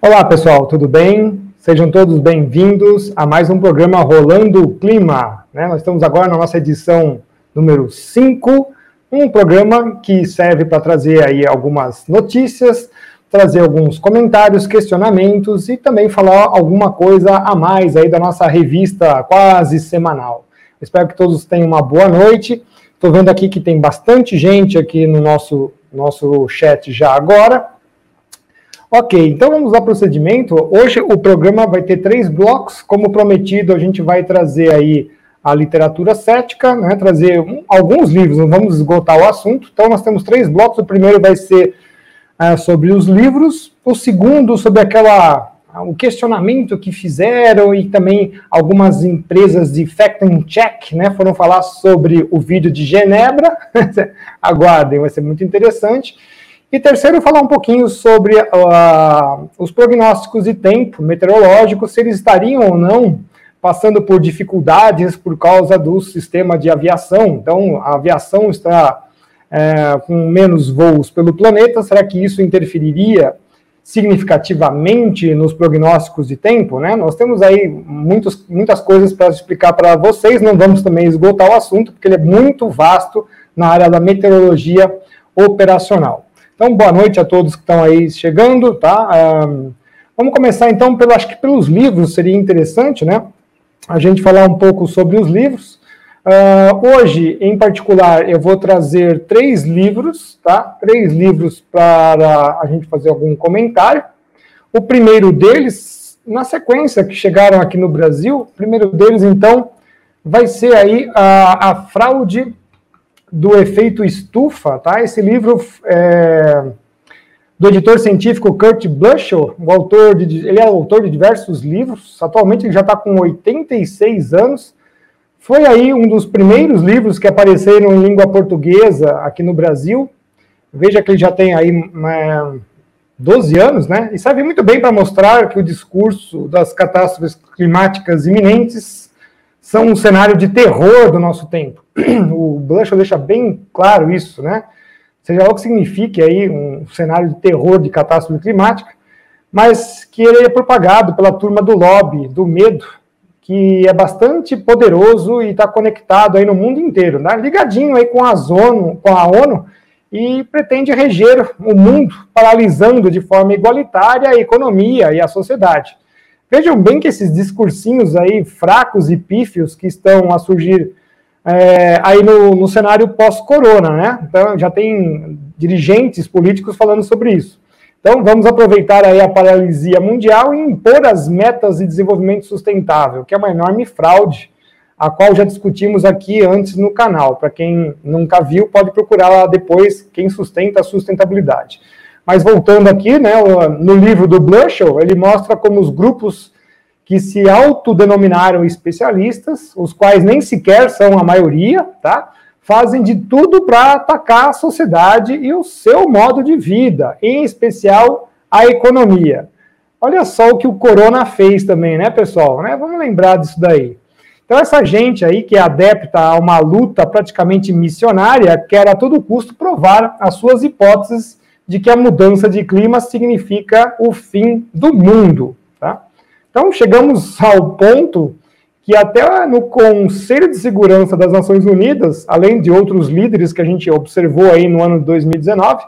Olá, pessoal, tudo bem? Sejam todos bem-vindos a mais um programa Rolando o Clima. Né? Nós estamos agora na nossa edição número 5, um programa que serve para trazer aí algumas notícias, trazer alguns comentários, questionamentos e também falar alguma coisa a mais aí da nossa revista quase semanal. Espero que todos tenham uma boa noite. Estou vendo aqui que tem bastante gente aqui no nosso, nosso chat já agora. Ok, então vamos ao procedimento. Hoje o programa vai ter três blocos. Como prometido, a gente vai trazer aí a literatura cética, né, trazer um, alguns livros, não vamos esgotar o assunto. Então nós temos três blocos. O primeiro vai ser uh, sobre os livros, o segundo sobre aquela o questionamento que fizeram e também algumas empresas de fact and check, né, foram falar sobre o vídeo de Genebra. Aguardem, vai ser muito interessante. E terceiro, falar um pouquinho sobre uh, os prognósticos de tempo meteorológico, se eles estariam ou não passando por dificuldades por causa do sistema de aviação. Então, a aviação está é, com menos voos pelo planeta, será que isso interferiria significativamente nos prognósticos de tempo? Né? Nós temos aí muitos, muitas coisas para explicar para vocês, não vamos também esgotar o assunto, porque ele é muito vasto na área da meteorologia operacional. Então, boa noite a todos que estão aí chegando, tá? Um, vamos começar então pelo, acho que pelos livros seria interessante, né? A gente falar um pouco sobre os livros. Uh, hoje, em particular, eu vou trazer três livros, tá? Três livros para a gente fazer algum comentário. O primeiro deles, na sequência que chegaram aqui no Brasil, o primeiro deles, então, vai ser aí a, a fraude do efeito estufa, tá? Esse livro é do editor científico Kurt Blushel, o autor de, ele é autor de diversos livros, atualmente ele já está com 86 anos, foi aí um dos primeiros livros que apareceram em língua portuguesa aqui no Brasil, veja que ele já tem aí é, 12 anos, né, e serve muito bem para mostrar que o discurso das catástrofes climáticas iminentes são um cenário de terror do nosso tempo. O Blanchard deixa bem claro isso, né? Seja o que signifique aí um cenário de terror de catástrofe climática, mas que ele é propagado pela turma do lobby, do medo, que é bastante poderoso e está conectado aí no mundo inteiro, né? ligadinho aí com a, ONU, com a ONU e pretende reger o mundo, paralisando de forma igualitária a economia e a sociedade. Vejam bem que esses discursinhos aí fracos e pífios que estão a surgir é, aí no, no cenário pós-corona, né? Então já tem dirigentes políticos falando sobre isso. Então vamos aproveitar aí a paralisia mundial e impor as metas de desenvolvimento sustentável, que é uma enorme fraude, a qual já discutimos aqui antes no canal. Para quem nunca viu, pode procurar lá depois quem sustenta a sustentabilidade. Mas voltando aqui, né, no livro do Blushel, ele mostra como os grupos que se autodenominaram especialistas, os quais nem sequer são a maioria, tá? Fazem de tudo para atacar a sociedade e o seu modo de vida, em especial a economia. Olha só o que o corona fez também, né, pessoal? Né? Vamos lembrar disso daí. Então, essa gente aí que é adepta a uma luta praticamente missionária quer a todo custo provar as suas hipóteses de que a mudança de clima significa o fim do mundo. Tá? Então, chegamos ao ponto que até no Conselho de Segurança das Nações Unidas, além de outros líderes que a gente observou aí no ano de 2019,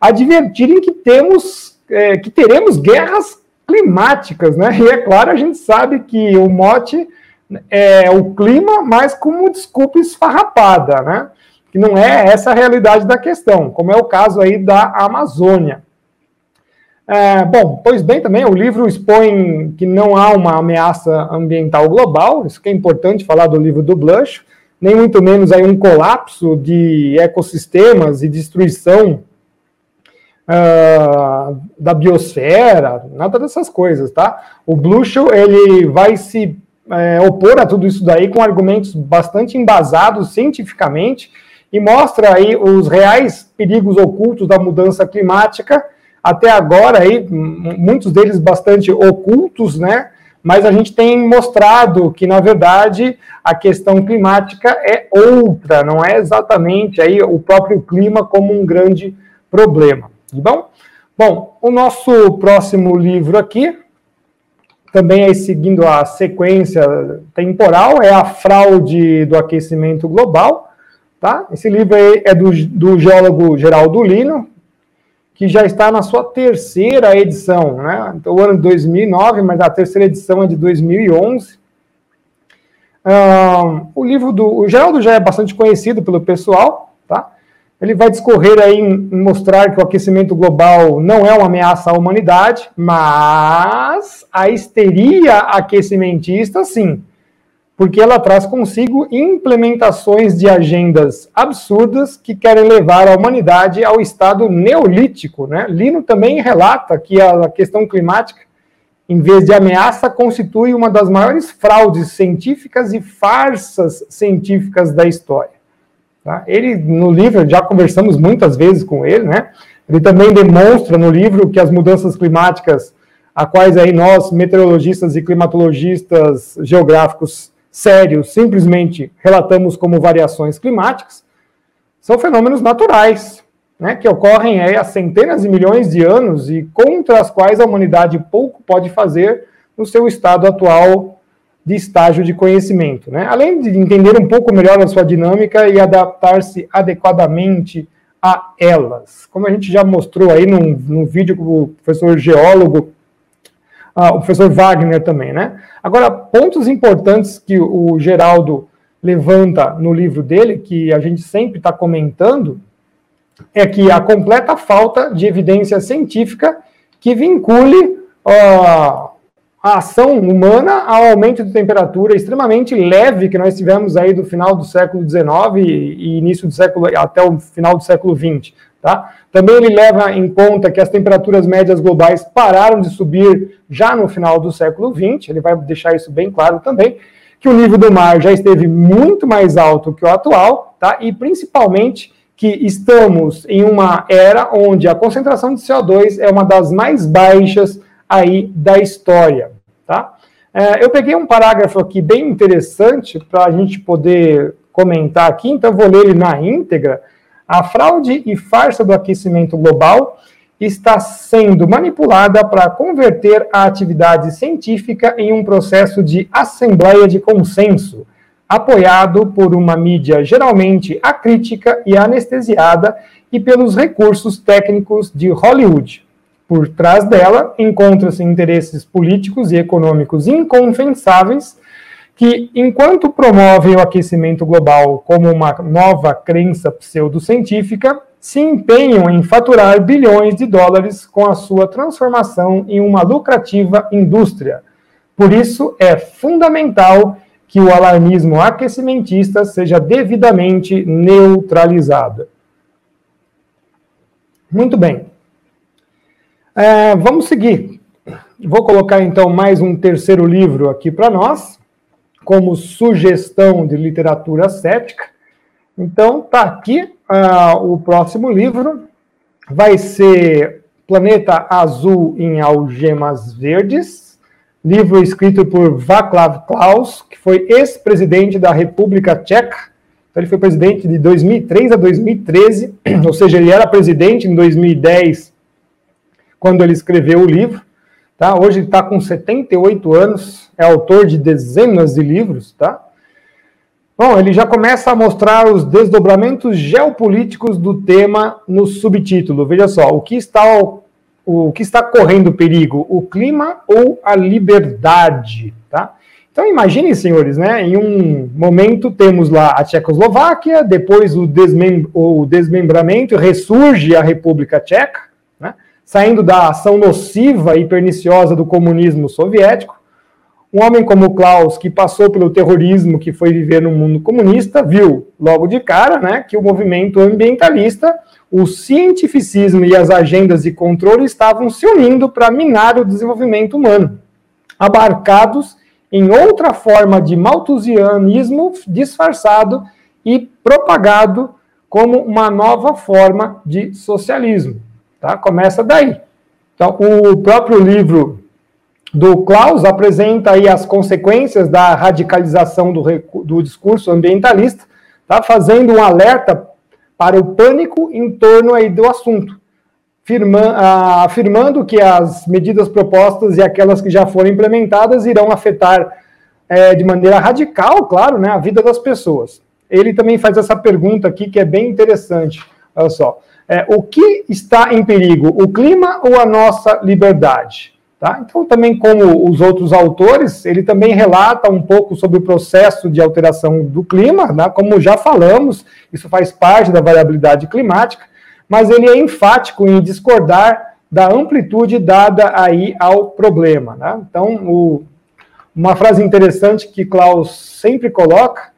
advertirem que temos, é, que teremos guerras climáticas, né? E é claro, a gente sabe que o mote é o clima, mas como desculpa esfarrapada, né? Que não é essa a realidade da questão, como é o caso aí da Amazônia. É, bom, pois bem, também o livro expõe que não há uma ameaça ambiental global, isso que é importante falar do livro do Blush, nem muito menos aí um colapso de ecossistemas e destruição uh, da biosfera, nada dessas coisas, tá? O Blushel, ele vai se é, opor a tudo isso daí com argumentos bastante embasados cientificamente, e mostra aí os reais perigos ocultos da mudança climática, até agora aí, muitos deles bastante ocultos, né? Mas a gente tem mostrado que, na verdade, a questão climática é outra, não é exatamente aí o próprio clima como um grande problema. Tá bom? Bom, o nosso próximo livro aqui, também aí seguindo a sequência temporal, é A Fraude do Aquecimento Global. Tá? Esse livro é do, do geólogo Geraldo Lino, que já está na sua terceira edição, né? Então, o ano de 2009, mas a terceira edição é de 2011. Um, o livro do o Geraldo já é bastante conhecido pelo pessoal, tá? Ele vai discorrer aí em, em mostrar que o aquecimento global não é uma ameaça à humanidade, mas a histeria aquecimentista, sim porque ela traz consigo implementações de agendas absurdas que querem levar a humanidade ao estado neolítico. Né? Lino também relata que a questão climática, em vez de ameaça, constitui uma das maiores fraudes científicas e farsas científicas da história. Tá? Ele, no livro, já conversamos muitas vezes com ele, né? ele também demonstra no livro que as mudanças climáticas, a quais aí nós, meteorologistas e climatologistas geográficos, sérios, simplesmente relatamos como variações climáticas, são fenômenos naturais, né, que ocorrem aí há centenas de milhões de anos e contra as quais a humanidade pouco pode fazer no seu estado atual de estágio de conhecimento. Né? Além de entender um pouco melhor a sua dinâmica e adaptar-se adequadamente a elas. Como a gente já mostrou aí num, num vídeo com o professor geólogo ah, o professor Wagner também, né? Agora, pontos importantes que o Geraldo levanta no livro dele, que a gente sempre está comentando, é que a completa falta de evidência científica que vincule uh, a ação humana ao aumento de temperatura extremamente leve que nós tivemos aí do final do século XIX e início do século até o final do século XX. Tá? Também ele leva em conta que as temperaturas médias globais pararam de subir já no final do século XX, ele vai deixar isso bem claro também, que o nível do mar já esteve muito mais alto que o atual, tá? e principalmente que estamos em uma era onde a concentração de CO2 é uma das mais baixas aí da história. Tá? É, eu peguei um parágrafo aqui bem interessante para a gente poder comentar aqui, então vou ler ele na íntegra, a fraude e farsa do aquecimento global está sendo manipulada para converter a atividade científica em um processo de assembleia de consenso, apoiado por uma mídia geralmente acrítica e anestesiada e pelos recursos técnicos de Hollywood. Por trás dela encontram-se interesses políticos e econômicos inconfessáveis que, enquanto promovem o aquecimento global como uma nova crença pseudocientífica, se empenham em faturar bilhões de dólares com a sua transformação em uma lucrativa indústria. Por isso, é fundamental que o alarmismo aquecimentista seja devidamente neutralizado. Muito bem. É, vamos seguir. Vou colocar então mais um terceiro livro aqui para nós como sugestão de literatura cética. Então, tá aqui uh, o próximo livro. Vai ser Planeta Azul em Algemas Verdes, livro escrito por Václav Klaus, que foi ex-presidente da República Tcheca. Então, ele foi presidente de 2003 a 2013, ou seja, ele era presidente em 2010, quando ele escreveu o livro. Tá? Hoje ele está com 78 anos, é autor de dezenas de livros. Tá? Bom, ele já começa a mostrar os desdobramentos geopolíticos do tema no subtítulo. Veja só, o que está, o, o que está correndo perigo? O clima ou a liberdade? Tá? Então imaginem, senhores, né? Em um momento temos lá a Tchecoslováquia, depois o, desmem o desmembramento, ressurge a República Tcheca, saindo da ação nociva e perniciosa do comunismo soviético. Um homem como Klaus, que passou pelo terrorismo que foi viver no mundo comunista, viu logo de cara né, que o movimento ambientalista, o cientificismo e as agendas de controle estavam se unindo para minar o desenvolvimento humano, abarcados em outra forma de malthusianismo disfarçado e propagado como uma nova forma de socialismo. Tá? Começa daí. Então, o próprio livro do Klaus apresenta aí as consequências da radicalização do, do discurso ambientalista, tá? fazendo um alerta para o pânico em torno aí do assunto. afirmando que as medidas propostas e aquelas que já foram implementadas irão afetar é, de maneira radical, claro, né, a vida das pessoas. Ele também faz essa pergunta aqui que é bem interessante. Olha só. É, o que está em perigo, o clima ou a nossa liberdade? Tá? Então, também como os outros autores, ele também relata um pouco sobre o processo de alteração do clima, né? como já falamos, isso faz parte da variabilidade climática, mas ele é enfático em discordar da amplitude dada aí ao problema. Né? Então, o, uma frase interessante que Klaus sempre coloca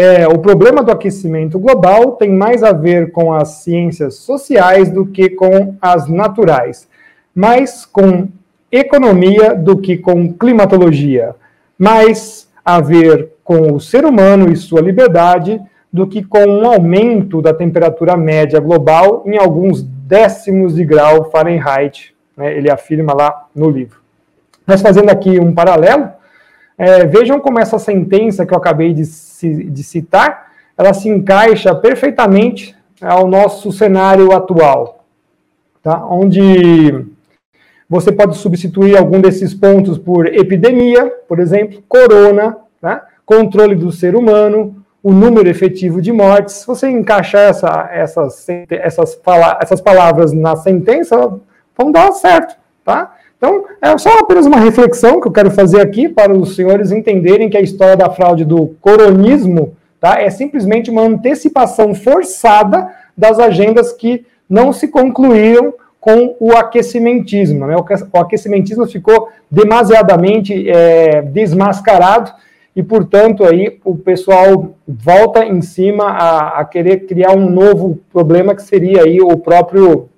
é, o problema do aquecimento global tem mais a ver com as ciências sociais do que com as naturais, mais com economia do que com climatologia, mais a ver com o ser humano e sua liberdade do que com um aumento da temperatura média global em alguns décimos de grau Fahrenheit, né, ele afirma lá no livro. Nós fazendo aqui um paralelo, é, vejam como essa sentença que eu acabei de, de citar, ela se encaixa perfeitamente ao nosso cenário atual, tá? onde você pode substituir algum desses pontos por epidemia, por exemplo, corona, tá? controle do ser humano, o número efetivo de mortes. Se você encaixar essa, essas, essas, essas palavras na sentença, vão dar certo. Tá? Então, é só apenas uma reflexão que eu quero fazer aqui para os senhores entenderem que a história da fraude do coronismo tá, é simplesmente uma antecipação forçada das agendas que não se concluíram com o aquecimentismo. Né? O aquecimentismo ficou demasiadamente é, desmascarado e, portanto, aí o pessoal volta em cima a, a querer criar um novo problema que seria aí o próprio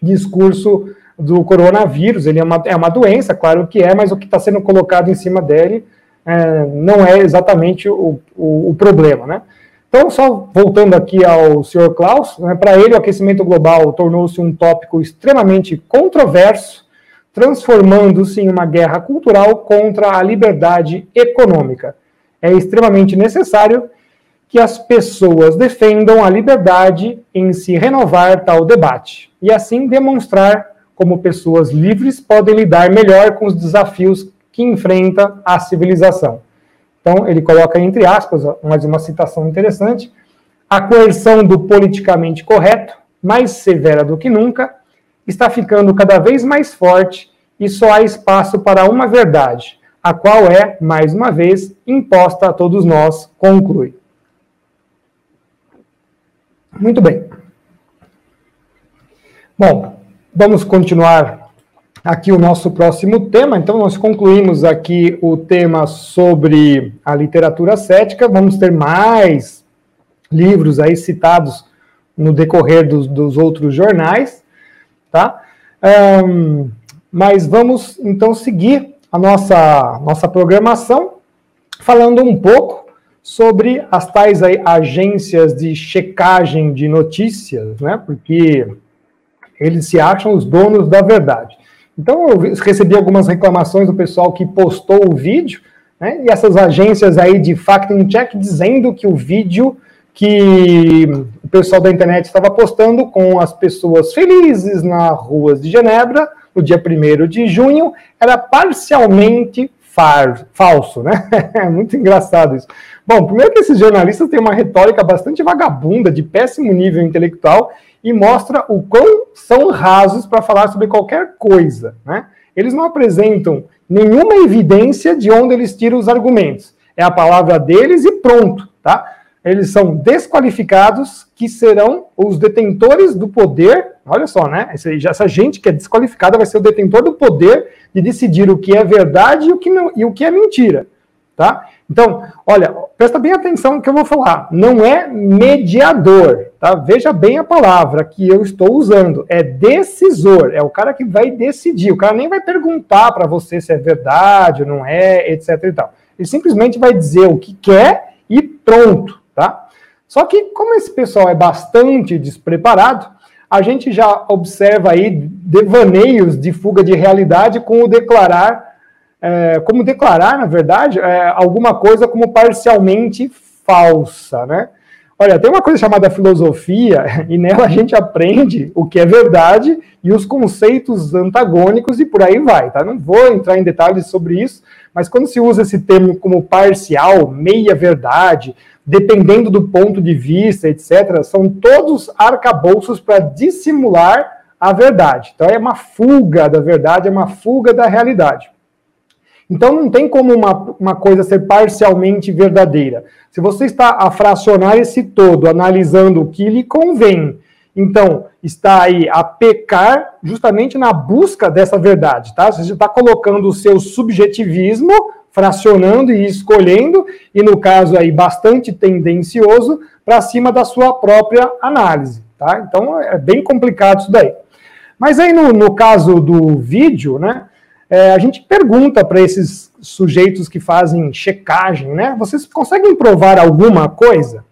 discurso do coronavírus. Ele é uma, é uma doença, claro que é, mas o que está sendo colocado em cima dele é, não é exatamente o, o, o, problema, né? Então, só voltando aqui ao Sr. Klaus, né, para ele o aquecimento global tornou-se um tópico extremamente controverso, transformando-se em uma guerra cultural contra a liberdade econômica. É extremamente necessário que as pessoas defendam a liberdade em se renovar tal debate e assim demonstrar como pessoas livres, podem lidar melhor com os desafios que enfrenta a civilização. Então, ele coloca entre aspas, mais uma citação interessante, a coerção do politicamente correto, mais severa do que nunca, está ficando cada vez mais forte e só há espaço para uma verdade, a qual é, mais uma vez, imposta a todos nós, conclui. Muito bem. Bom, Vamos continuar aqui o nosso próximo tema. Então, nós concluímos aqui o tema sobre a literatura cética. Vamos ter mais livros aí citados no decorrer dos, dos outros jornais, tá? Um, mas vamos então seguir a nossa, nossa programação falando um pouco sobre as tais aí, agências de checagem de notícias, né? Porque eles se acham os donos da verdade. Então, eu recebi algumas reclamações do pessoal que postou o vídeo, né, e essas agências aí de fact-check dizendo que o vídeo que o pessoal da internet estava postando com as pessoas felizes nas ruas de Genebra, no dia 1 de junho, era parcialmente far, falso, né? É muito engraçado isso. Bom, primeiro que esses jornalistas têm uma retórica bastante vagabunda, de péssimo nível intelectual, e mostra o quão são rasos para falar sobre qualquer coisa. Né? Eles não apresentam nenhuma evidência de onde eles tiram os argumentos. É a palavra deles e pronto. Tá? Eles são desqualificados, que serão os detentores do poder. Olha só, né? Essa gente que é desqualificada vai ser o detentor do poder de decidir o que é verdade e o que, não, e o que é mentira. Tá? Então, olha, presta bem atenção no que eu vou falar. Não é mediador, tá? Veja bem a palavra que eu estou usando. É decisor, é o cara que vai decidir. O cara nem vai perguntar para você se é verdade ou não é, etc e tal. Ele simplesmente vai dizer o que quer e pronto, tá? Só que como esse pessoal é bastante despreparado, a gente já observa aí devaneios de fuga de realidade com o declarar é, como declarar, na verdade, é, alguma coisa como parcialmente falsa, né? Olha, tem uma coisa chamada filosofia, e nela a gente aprende o que é verdade e os conceitos antagônicos e por aí vai, tá? Não vou entrar em detalhes sobre isso, mas quando se usa esse termo como parcial, meia verdade, dependendo do ponto de vista, etc., são todos arcabouços para dissimular a verdade. Então é uma fuga da verdade, é uma fuga da realidade. Então não tem como uma, uma coisa ser parcialmente verdadeira. Se você está a fracionar esse todo, analisando o que lhe convém, então está aí a pecar justamente na busca dessa verdade, tá? Você está colocando o seu subjetivismo, fracionando e escolhendo, e no caso aí bastante tendencioso, para cima da sua própria análise, tá? Então é bem complicado isso daí. Mas aí no, no caso do vídeo, né, é, a gente pergunta para esses sujeitos que fazem checagem, né, vocês conseguem provar alguma coisa?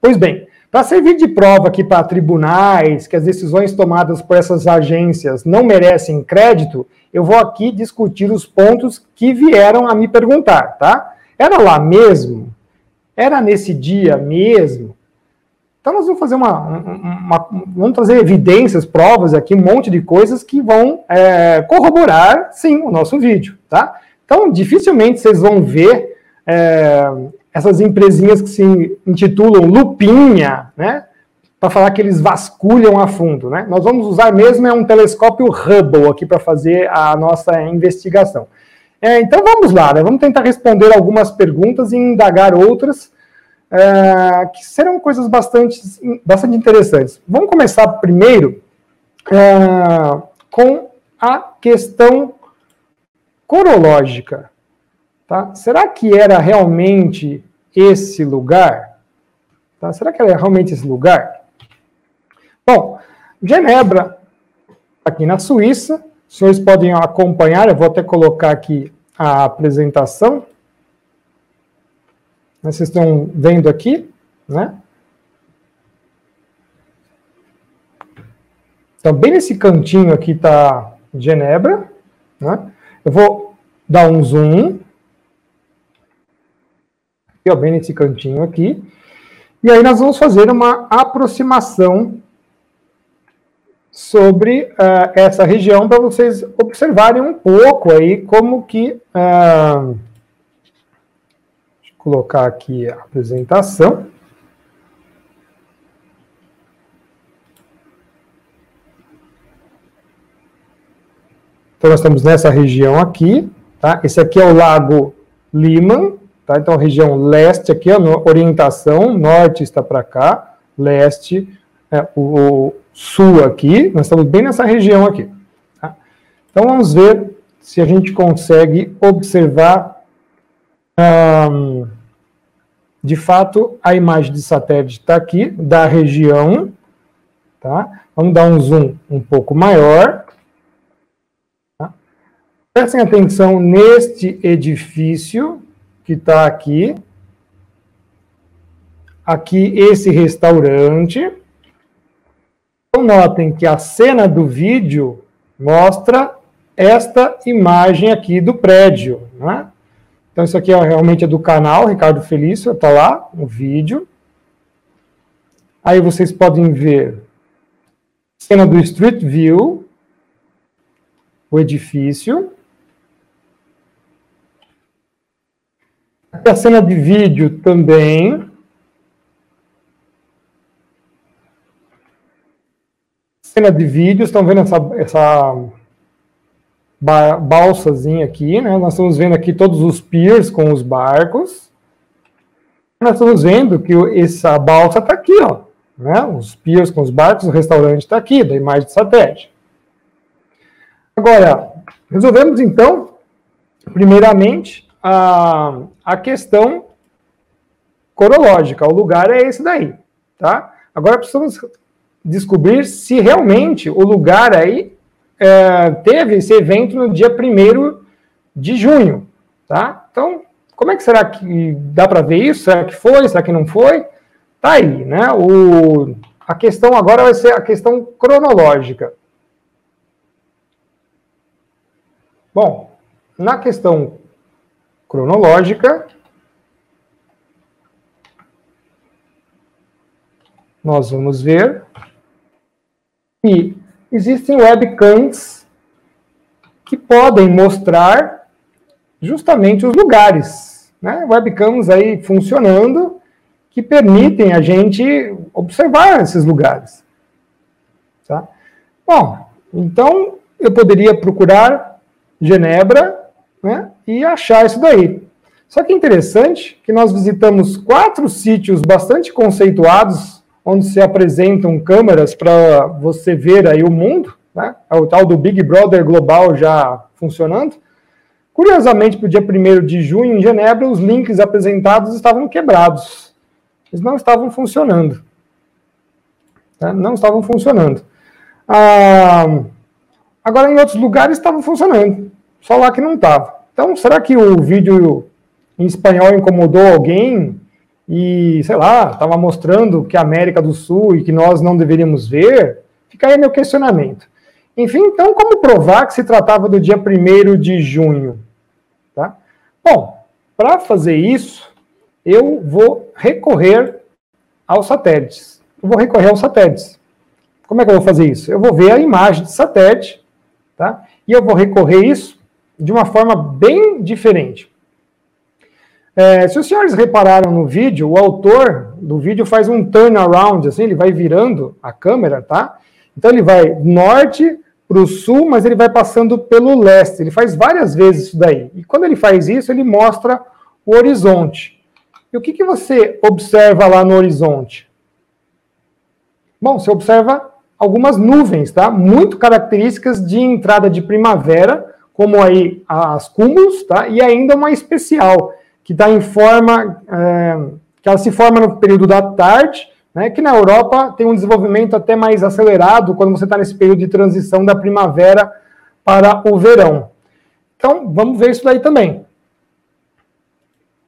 Pois bem, para servir de prova aqui para tribunais que as decisões tomadas por essas agências não merecem crédito, eu vou aqui discutir os pontos que vieram a me perguntar, tá? Era lá mesmo? Era nesse dia mesmo? Então nós vamos fazer uma, uma, vamos trazer evidências, provas aqui, um monte de coisas que vão é, corroborar, sim, o nosso vídeo, tá? Então dificilmente vocês vão ver é, essas empresinhas que se intitulam Lupinha, né? Para falar que eles vasculham a fundo, né? Nós vamos usar mesmo é um telescópio Hubble aqui para fazer a nossa investigação. É, então vamos lá, né? Vamos tentar responder algumas perguntas e indagar outras é, que serão coisas bastante, bastante interessantes. Vamos começar primeiro é, com a questão corológica. Tá? Será que era realmente esse lugar? Tá? Será que era realmente esse lugar? Bom, Genebra, aqui na Suíça, os senhores podem acompanhar, eu vou até colocar aqui a apresentação. Vocês estão vendo aqui, né? Então, bem nesse cantinho aqui está Genebra, né? Eu vou dar um zoom, aqui, ó, bem nesse cantinho aqui, e aí nós vamos fazer uma aproximação sobre uh, essa região para vocês observarem um pouco aí como que uh, colocar aqui a apresentação. Então, nós estamos nessa região aqui, tá? Esse aqui é o Lago Liman, tá? Então, a região leste aqui, a orientação, norte está para cá, leste, é, o, o, sul aqui, nós estamos bem nessa região aqui. Tá? Então, vamos ver se a gente consegue observar um, de fato, a imagem de satélite está aqui, da região, tá? Vamos dar um zoom um pouco maior. Tá? Prestem atenção neste edifício que está aqui. Aqui, esse restaurante. Então, notem que a cena do vídeo mostra esta imagem aqui do prédio, né? Então, isso aqui é realmente é do canal Ricardo Felício, está lá no vídeo. Aí vocês podem ver cena do Street View, o edifício. Aqui a cena de vídeo também. Cena de vídeo, estão vendo essa, essa balsazinha aqui, né? Nós estamos vendo aqui todos os piers com os barcos. Nós estamos vendo que essa balsa está aqui, ó. Né? Os piers com os barcos, o restaurante está aqui, da imagem de satélite. Agora, resolvemos então, primeiramente, a, a questão corológica. O lugar é esse daí, tá? Agora precisamos descobrir se realmente o lugar aí é, teve esse evento no dia 1 de junho, tá? Então, como é que será que dá para ver isso? Será que foi? Será que não foi? Tá aí, né? O, a questão agora vai ser a questão cronológica. Bom, na questão cronológica, nós vamos ver que existem webcams que podem mostrar justamente os lugares, né? Webcams aí funcionando que permitem a gente observar esses lugares. Tá? Bom, então eu poderia procurar Genebra né, e achar isso daí. Só que é interessante que nós visitamos quatro sítios bastante conceituados, onde se apresentam câmeras para você ver aí o mundo, né? É o tal do Big Brother global já funcionando. Curiosamente, para o dia 1 de junho, em Genebra, os links apresentados estavam quebrados. Eles não estavam funcionando. Né? Não estavam funcionando. Ah, agora, em outros lugares, estavam funcionando. Só lá que não estava. Então, será que o vídeo em espanhol incomodou alguém e, sei lá, estava mostrando que a América do Sul e que nós não deveríamos ver? Fica aí meu questionamento. Enfim, então, como provar que se tratava do dia 1 de junho? Tá? Bom, para fazer isso, eu vou recorrer aos satélites. Eu vou recorrer aos satélites. Como é que eu vou fazer isso? Eu vou ver a imagem de satélite, tá? E eu vou recorrer isso de uma forma bem diferente. É, se os senhores repararam no vídeo, o autor do vídeo faz um turnaround, assim, ele vai virando a câmera, tá? Então ele vai norte para o sul, mas ele vai passando pelo leste. Ele faz várias vezes isso daí. E quando ele faz isso, ele mostra o horizonte. E o que, que você observa lá no horizonte? Bom, você observa algumas nuvens, tá? Muito características de entrada de primavera, como aí as cúmulos, tá? E ainda uma especial, que está em forma, é, que ela se forma no período da tarde, né, que na Europa tem um desenvolvimento até mais acelerado quando você está nesse período de transição da primavera para o verão. Então, vamos ver isso daí também.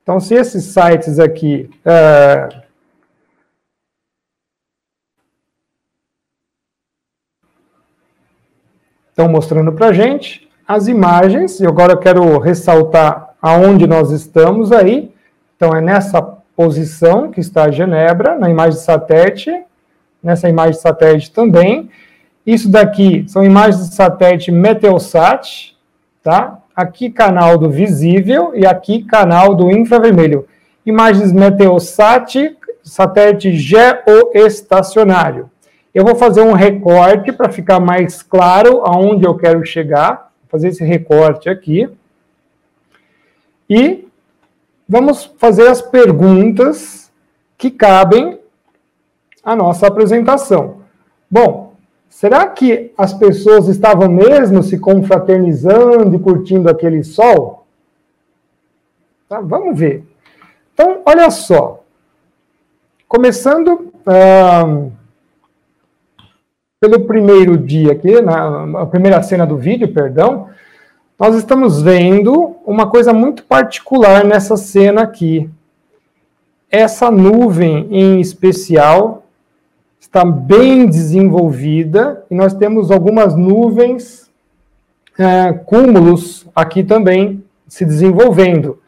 Então, se esses sites aqui é, estão mostrando para gente as imagens, e agora eu quero ressaltar aonde nós estamos aí. Então, é nessa posição que está Genebra, na imagem de satélite, nessa imagem de satélite também. Isso daqui são imagens de satélite Meteosat, tá? Aqui canal do visível e aqui canal do infravermelho. Imagens Meteosat, satélite geoestacionário. Eu vou fazer um recorte para ficar mais claro aonde eu quero chegar. Vou fazer esse recorte aqui. E vamos fazer as perguntas que cabem à nossa apresentação. Bom, será que as pessoas estavam mesmo se confraternizando e curtindo aquele sol? Tá, vamos ver. Então, olha só. Começando ah, pelo primeiro dia aqui, na a primeira cena do vídeo, perdão, nós estamos vendo uma coisa muito particular nessa cena aqui. Essa nuvem em especial está bem desenvolvida e nós temos algumas nuvens, é, cúmulos aqui também se desenvolvendo.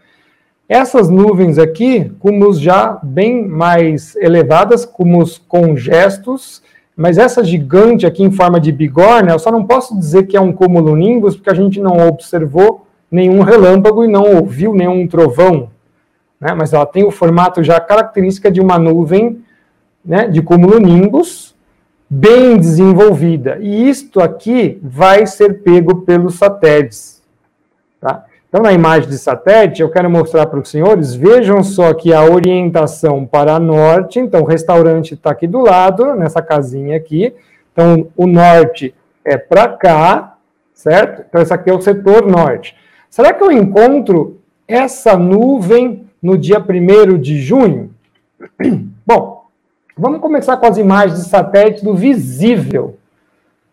Essas nuvens aqui, cúmulos já bem mais elevadas, cúmulos com gestos, mas essa gigante aqui em forma de bigorna, eu só não posso dizer que é um cúmulo nimbus, porque a gente não observou nenhum relâmpago e não ouviu nenhum trovão. Né? Mas ela tem o formato já característica de uma nuvem né, de cúmulo nimbus bem desenvolvida. E isto aqui vai ser pego pelos satélites. Tá? Então, na imagem de satélite, eu quero mostrar para os senhores, vejam só aqui a orientação para norte. Então, o restaurante está aqui do lado, nessa casinha aqui. Então, o norte é para cá, certo? Então, esse aqui é o setor norte. Será que eu encontro essa nuvem no dia 1 de junho? Bom, vamos começar com as imagens de satélite do visível.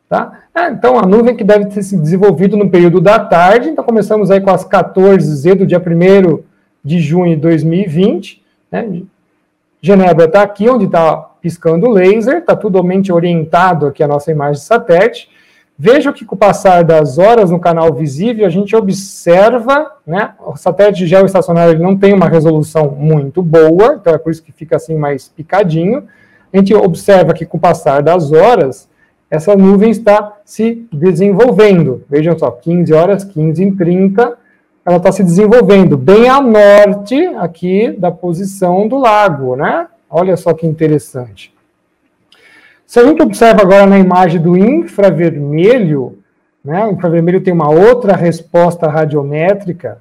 Tá? Ah, então, a nuvem que deve ter se desenvolvido no período da tarde. Então, começamos aí com as 14Z do dia 1 de junho de 2020. Né? Genebra está aqui, onde está piscando o laser, está totalmente orientado aqui a nossa imagem de satélite. Veja que com o passar das horas no canal visível, a gente observa, né, o satélite geoestacionário ele não tem uma resolução muito boa, então é por isso que fica assim mais picadinho, a gente observa que com o passar das horas, essa nuvem está se desenvolvendo. Vejam só, 15 horas, 15 em 30, ela está se desenvolvendo bem a norte aqui da posição do lago, né? Olha só que interessante. Se a gente observa agora na imagem do infravermelho, né, o infravermelho tem uma outra resposta radiométrica.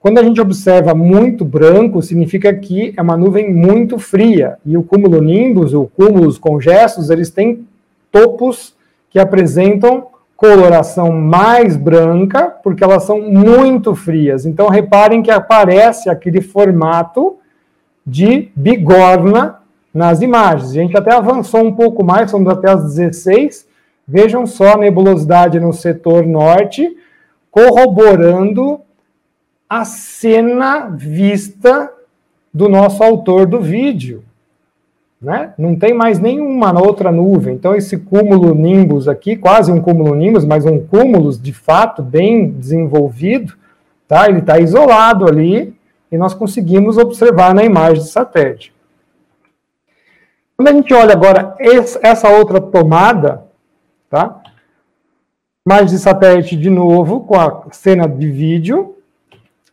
Quando a gente observa muito branco, significa que é uma nuvem muito fria. E o cúmulo nimbus, ou cúmulos congestos, eles têm topos que apresentam coloração mais branca, porque elas são muito frias. Então, reparem que aparece aquele formato de bigorna nas imagens. A gente até avançou um pouco mais, somos até as 16. Vejam só a nebulosidade no setor norte, corroborando a cena vista do nosso autor do vídeo. Né? Não tem mais nenhuma outra nuvem. Então, esse cúmulo nimbus aqui, quase um cúmulo nimbus, mas um cúmulo de fato bem desenvolvido, tá? ele está isolado ali e nós conseguimos observar na imagem de satélite. Quando a gente olha agora essa outra tomada, tá? imagem de satélite de novo, com a cena de vídeo,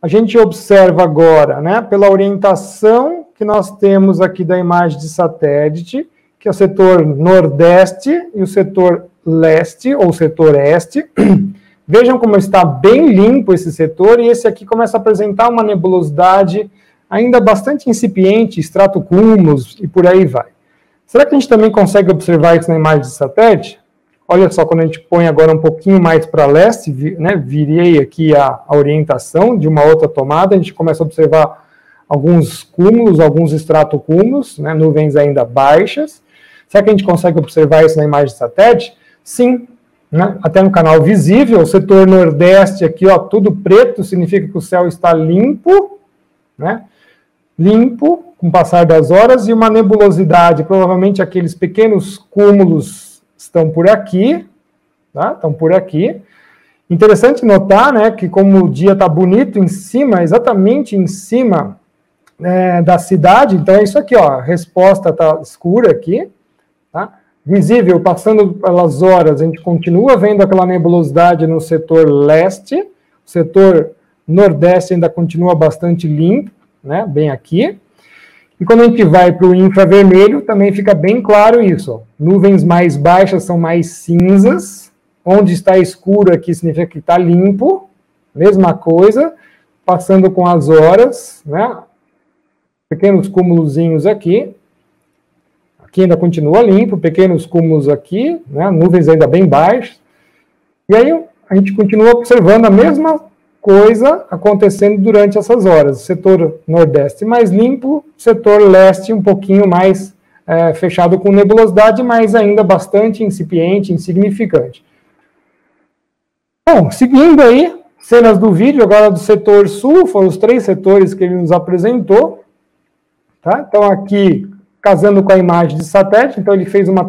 a gente observa agora, né, pela orientação que nós temos aqui da imagem de satélite, que é o setor nordeste e o setor leste, ou setor este. Vejam como está bem limpo esse setor, e esse aqui começa a apresentar uma nebulosidade ainda bastante incipiente, estratocúmulos e por aí vai. Será que a gente também consegue observar isso na imagem de satélite? Olha só, quando a gente põe agora um pouquinho mais para leste, né, virei aqui a, a orientação de uma outra tomada, a gente começa a observar alguns cúmulos, alguns estratocúmulos, né, nuvens ainda baixas. Será que a gente consegue observar isso na imagem de satélite? Sim, né, até no canal visível, o setor nordeste aqui, ó, tudo preto, significa que o céu está limpo, né, limpo com o passar das horas, e uma nebulosidade, provavelmente aqueles pequenos cúmulos estão por aqui, tá, estão por aqui, Interessante notar, né, que como o dia está bonito em cima, exatamente em cima é, da cidade. Então é isso aqui, ó. A resposta está escura aqui, tá? Visível, passando pelas horas, a gente continua vendo aquela nebulosidade no setor leste. O setor nordeste ainda continua bastante limpo, né? Bem aqui. E quando a gente vai para o infravermelho, também fica bem claro isso. Ó. Nuvens mais baixas são mais cinzas. Onde está escuro aqui significa que está limpo. Mesma coisa. Passando com as horas, né? Pequenos cúmulozinhos aqui. Aqui ainda continua limpo, pequenos cúmulos aqui, né, nuvens ainda bem baixas. E aí a gente continua observando a mesma coisa acontecendo durante essas horas. Setor nordeste mais limpo, setor leste um pouquinho mais é, fechado com nebulosidade, mas ainda bastante incipiente, insignificante. Bom, seguindo aí, cenas do vídeo, agora do setor sul, foram os três setores que ele nos apresentou. Tá? Então, aqui, casando com a imagem de satélite, então ele fez uma